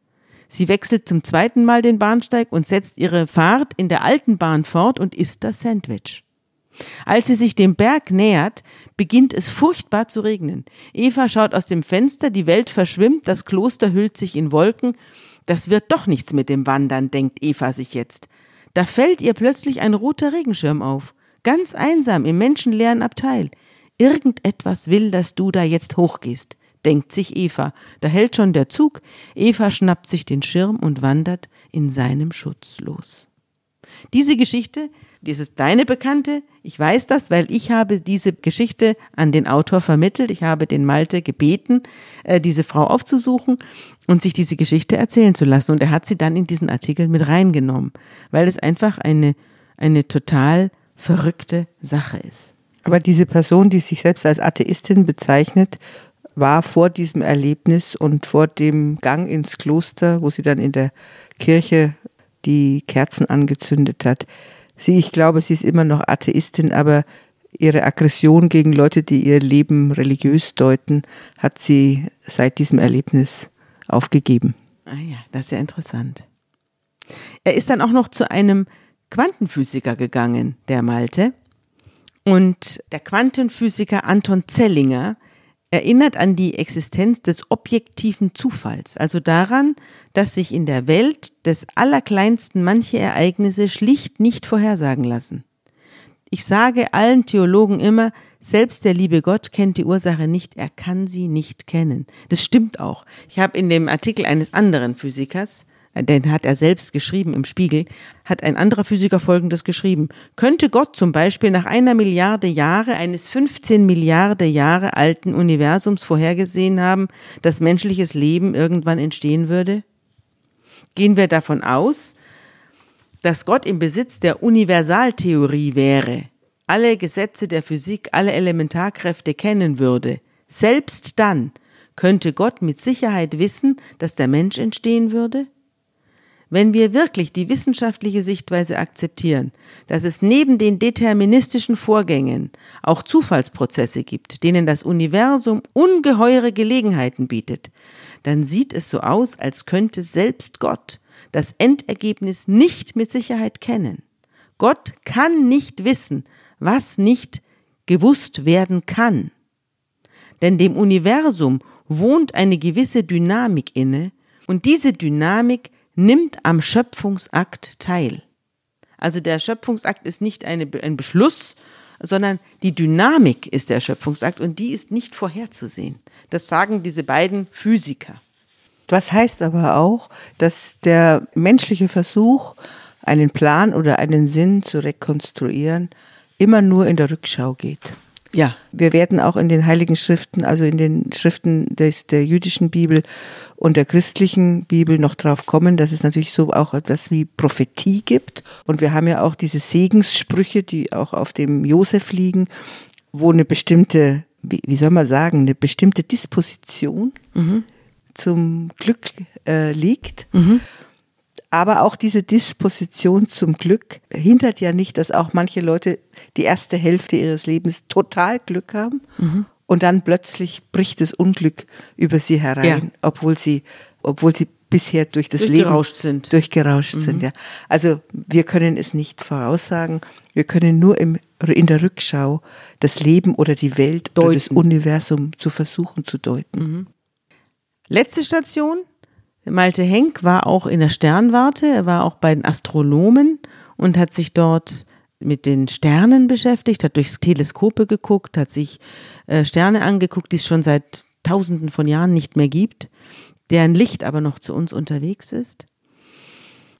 Sie wechselt zum zweiten Mal den Bahnsteig und setzt ihre Fahrt in der alten Bahn fort und isst das Sandwich. Als sie sich dem Berg nähert, beginnt es furchtbar zu regnen. Eva schaut aus dem Fenster, die Welt verschwimmt, das Kloster hüllt sich in Wolken. Das wird doch nichts mit dem Wandern, denkt Eva sich jetzt. Da fällt ihr plötzlich ein roter Regenschirm auf. Ganz einsam im menschenleeren Abteil. Irgendetwas will, dass du da jetzt hochgehst denkt sich Eva. Da hält schon der Zug. Eva schnappt sich den Schirm und wandert in seinem Schutz los. Diese Geschichte, das ist deine Bekannte. Ich weiß das, weil ich habe diese Geschichte an den Autor vermittelt. Ich habe den Malte gebeten, äh, diese Frau aufzusuchen und sich diese Geschichte erzählen zu lassen. Und er hat sie dann in diesen Artikel mit reingenommen, weil es einfach eine, eine total verrückte Sache ist. Aber diese Person, die sich selbst als Atheistin bezeichnet, war vor diesem Erlebnis und vor dem Gang ins Kloster, wo sie dann in der Kirche die Kerzen angezündet hat. Sie, ich glaube, sie ist immer noch Atheistin, aber ihre Aggression gegen Leute, die ihr Leben religiös deuten, hat sie seit diesem Erlebnis aufgegeben. Ah ja, das ist ja interessant. Er ist dann auch noch zu einem Quantenphysiker gegangen, der Malte. Und der Quantenphysiker Anton Zellinger erinnert an die Existenz des objektiven Zufalls, also daran, dass sich in der Welt des Allerkleinsten manche Ereignisse schlicht nicht vorhersagen lassen. Ich sage allen Theologen immer, selbst der liebe Gott kennt die Ursache nicht, er kann sie nicht kennen. Das stimmt auch. Ich habe in dem Artikel eines anderen Physikers den hat er selbst geschrieben im Spiegel, hat ein anderer Physiker Folgendes geschrieben. Könnte Gott zum Beispiel nach einer Milliarde Jahre eines 15 Milliarde Jahre alten Universums vorhergesehen haben, dass menschliches Leben irgendwann entstehen würde? Gehen wir davon aus, dass Gott im Besitz der Universaltheorie wäre, alle Gesetze der Physik, alle Elementarkräfte kennen würde, selbst dann könnte Gott mit Sicherheit wissen, dass der Mensch entstehen würde? Wenn wir wirklich die wissenschaftliche Sichtweise akzeptieren, dass es neben den deterministischen Vorgängen auch Zufallsprozesse gibt, denen das Universum ungeheure Gelegenheiten bietet, dann sieht es so aus, als könnte selbst Gott das Endergebnis nicht mit Sicherheit kennen. Gott kann nicht wissen, was nicht gewusst werden kann. Denn dem Universum wohnt eine gewisse Dynamik inne, und diese Dynamik nimmt am Schöpfungsakt teil. Also der Schöpfungsakt ist nicht eine, ein Beschluss, sondern die Dynamik ist der Schöpfungsakt und die ist nicht vorherzusehen. Das sagen diese beiden Physiker. Das heißt aber auch, dass der menschliche Versuch, einen Plan oder einen Sinn zu rekonstruieren, immer nur in der Rückschau geht. Ja. Wir werden auch in den Heiligen Schriften, also in den Schriften des, der jüdischen Bibel und der christlichen Bibel noch drauf kommen, dass es natürlich so auch etwas wie Prophetie gibt. Und wir haben ja auch diese Segenssprüche, die auch auf dem Josef liegen, wo eine bestimmte, wie, wie soll man sagen, eine bestimmte Disposition mhm. zum Glück äh, liegt. Mhm. Aber auch diese Disposition zum Glück hindert ja nicht, dass auch manche Leute die erste Hälfte ihres Lebens total Glück haben mhm. und dann plötzlich bricht das Unglück über sie herein, ja. obwohl sie obwohl sie bisher durch das durchgerauscht Leben sind. durchgerauscht mhm. sind. Ja. Also wir können es nicht voraussagen. Wir können nur im, in der Rückschau das Leben oder die Welt deuten. oder das Universum zu versuchen zu deuten. Mhm. Letzte Station. Malte Henk war auch in der Sternwarte. Er war auch bei den Astronomen und hat sich dort mit den Sternen beschäftigt, hat durchs Teleskope geguckt, hat sich äh, Sterne angeguckt, die es schon seit Tausenden von Jahren nicht mehr gibt deren Licht aber noch zu uns unterwegs ist.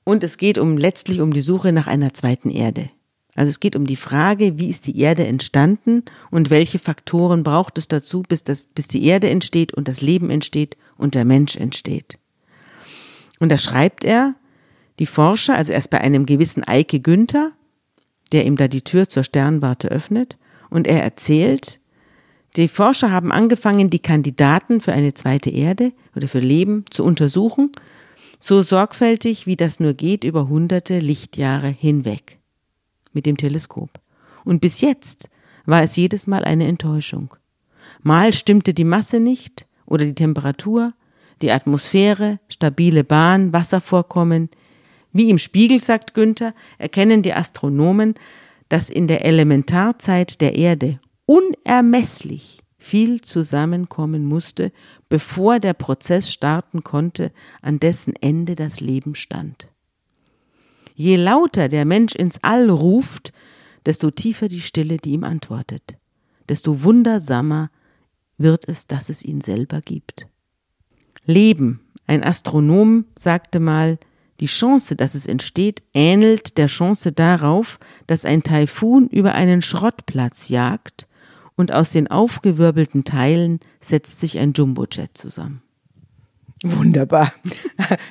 Und es geht um letztlich um die Suche nach einer zweiten Erde. Also es geht um die Frage, wie ist die Erde entstanden und welche Faktoren braucht es dazu, bis, das, bis die Erde entsteht und das Leben entsteht und der Mensch entsteht. Und da schreibt er, die Forscher, also erst bei einem gewissen Eike Günther, der ihm da die Tür zur Sternwarte öffnet, und er erzählt, die Forscher haben angefangen, die Kandidaten für eine zweite Erde oder für Leben zu untersuchen, so sorgfältig wie das nur geht über hunderte Lichtjahre hinweg mit dem Teleskop. Und bis jetzt war es jedes Mal eine Enttäuschung. Mal stimmte die Masse nicht oder die Temperatur, die Atmosphäre, stabile Bahn, Wasservorkommen. Wie im Spiegel, sagt Günther, erkennen die Astronomen, dass in der Elementarzeit der Erde unermesslich viel zusammenkommen musste, bevor der Prozess starten konnte, an dessen Ende das Leben stand. Je lauter der Mensch ins All ruft, desto tiefer die Stille, die ihm antwortet, desto wundersamer wird es, dass es ihn selber gibt. Leben, ein Astronom sagte mal, die Chance, dass es entsteht, ähnelt der Chance darauf, dass ein Taifun über einen Schrottplatz jagt und aus den aufgewirbelten Teilen setzt sich ein Jumbojet zusammen. Wunderbar.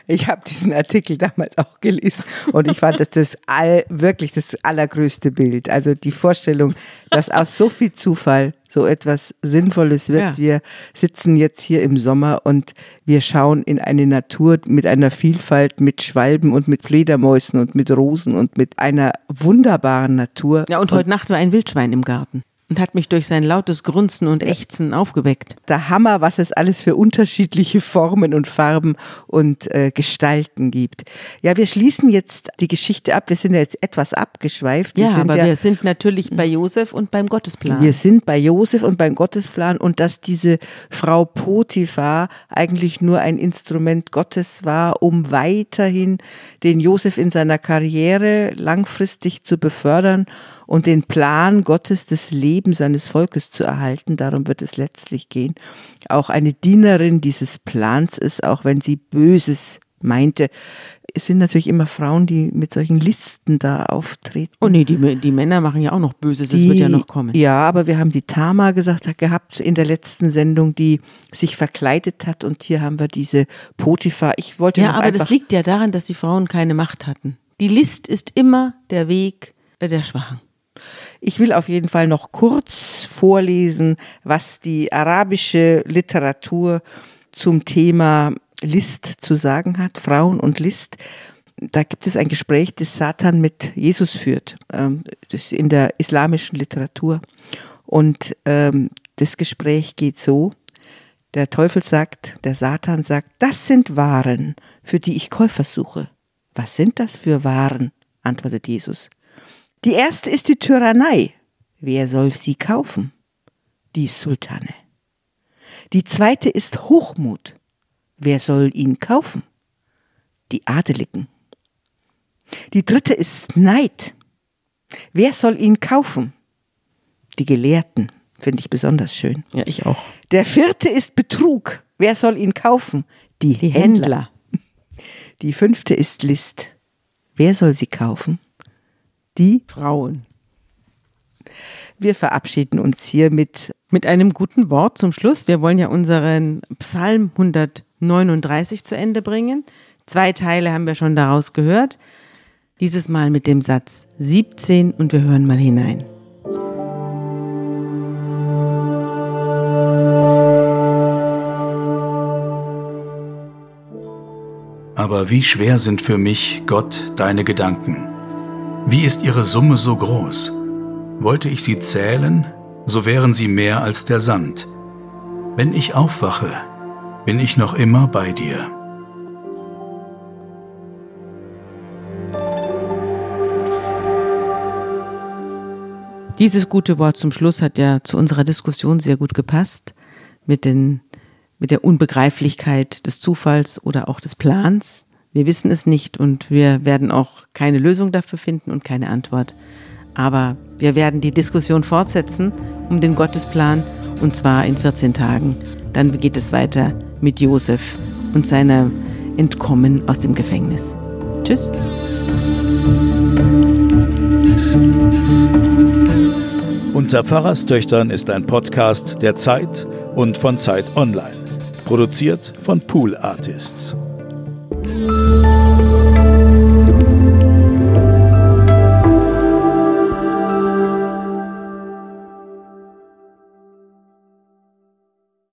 Ich habe diesen Artikel damals auch gelesen und ich fand das das all, wirklich das allergrößte Bild. Also die Vorstellung, dass aus so viel Zufall so etwas Sinnvolles wird. Ja. Wir sitzen jetzt hier im Sommer und wir schauen in eine Natur mit einer Vielfalt, mit Schwalben und mit Fledermäusen und mit Rosen und mit einer wunderbaren Natur. Ja, und, und heute Nacht war ein Wildschwein im Garten und hat mich durch sein lautes Grunzen und Ächzen aufgeweckt. Der Hammer, was es alles für unterschiedliche Formen und Farben und äh, Gestalten gibt. Ja, wir schließen jetzt die Geschichte ab. Wir sind ja jetzt etwas abgeschweift. Wir ja, aber ja, wir sind natürlich bei Josef und beim Gottesplan. Wir sind bei Josef und beim Gottesplan und dass diese Frau Potiphar eigentlich nur ein Instrument Gottes war, um weiterhin den Josef in seiner Karriere langfristig zu befördern und den Plan Gottes des Lebens seines Volkes zu erhalten. Darum wird es letztlich gehen. Auch eine Dienerin dieses Plans ist, auch wenn sie Böses meinte. Es sind natürlich immer Frauen, die mit solchen Listen da auftreten. Oh nee, die, die Männer machen ja auch noch Böses, das wird ja noch kommen. Ja, aber wir haben die Tama gesagt gehabt in der letzten Sendung, die sich verkleidet hat und hier haben wir diese Potiphar. Ich wollte Ja, aber das liegt ja daran, dass die Frauen keine Macht hatten. Die List ist immer der Weg der Schwachen. Ich will auf jeden Fall noch kurz vorlesen, was die arabische Literatur zum Thema List zu sagen hat, Frauen und List. Da gibt es ein Gespräch, das Satan mit Jesus führt, ähm, das in der islamischen Literatur. Und ähm, das Gespräch geht so, der Teufel sagt, der Satan sagt, das sind Waren, für die ich Käufer suche. Was sind das für Waren? antwortet Jesus. Die erste ist die Tyrannei. Wer soll sie kaufen? Die Sultane. Die zweite ist Hochmut. Wer soll ihn kaufen? Die Adeligen. Die dritte ist Neid. Wer soll ihn kaufen? Die Gelehrten. Finde ich besonders schön. Ja, ich auch. Der vierte ist Betrug. Wer soll ihn kaufen? Die, Die Händler. Händler. Die fünfte ist List. Wer soll sie kaufen? Die Frauen. Wir verabschieden uns hier mit mit einem guten Wort zum Schluss. Wir wollen ja unseren Psalm 139 zu Ende bringen. Zwei Teile haben wir schon daraus gehört. Dieses Mal mit dem Satz 17 und wir hören mal hinein. Aber wie schwer sind für mich, Gott, deine Gedanken. Wie ist ihre Summe so groß? Wollte ich sie zählen, so wären sie mehr als der Sand. Wenn ich aufwache, bin ich noch immer bei dir. Dieses gute Wort zum Schluss hat ja zu unserer Diskussion sehr gut gepasst mit, den, mit der Unbegreiflichkeit des Zufalls oder auch des Plans. Wir wissen es nicht und wir werden auch keine Lösung dafür finden und keine Antwort. Aber wir werden die Diskussion fortsetzen um den Gottesplan und zwar in 14 Tagen. Dann geht es weiter mit Josef und seiner Entkommen aus dem Gefängnis. Tschüss. Unter Pfarrerstöchtern ist ein Podcast der Zeit und von Zeit Online. Produziert von Pool Artists. Bye.